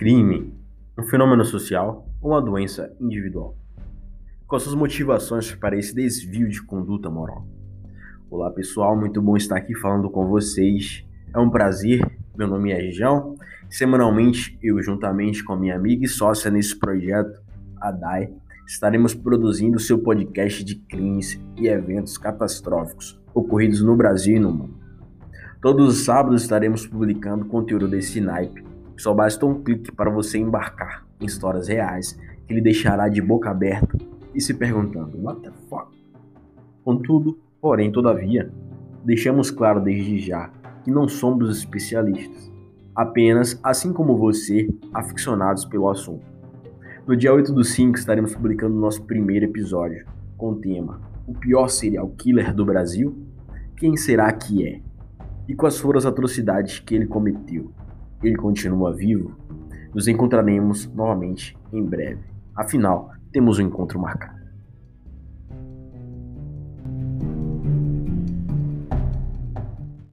Crime, um fenômeno social ou uma doença individual? Quais suas motivações para esse desvio de conduta moral? Olá pessoal, muito bom estar aqui falando com vocês. É um prazer, meu nome é João. Semanalmente, eu juntamente com minha amiga e sócia nesse projeto, a Dai, estaremos produzindo seu podcast de crimes e eventos catastróficos ocorridos no Brasil e no mundo. Todos os sábados estaremos publicando conteúdo desse naipe só basta um clique para você embarcar em histórias reais que lhe deixará de boca aberta e se perguntando: What the fuck? Contudo, porém, todavia, deixamos claro desde já que não somos especialistas, apenas, assim como você, aficionados pelo assunto. No dia 8 do 5 estaremos publicando nosso primeiro episódio com o tema O pior serial killer do Brasil? Quem será que é? E quais foram as atrocidades que ele cometeu? Ele continua vivo, nos encontraremos novamente em breve. Afinal, temos um encontro marcado.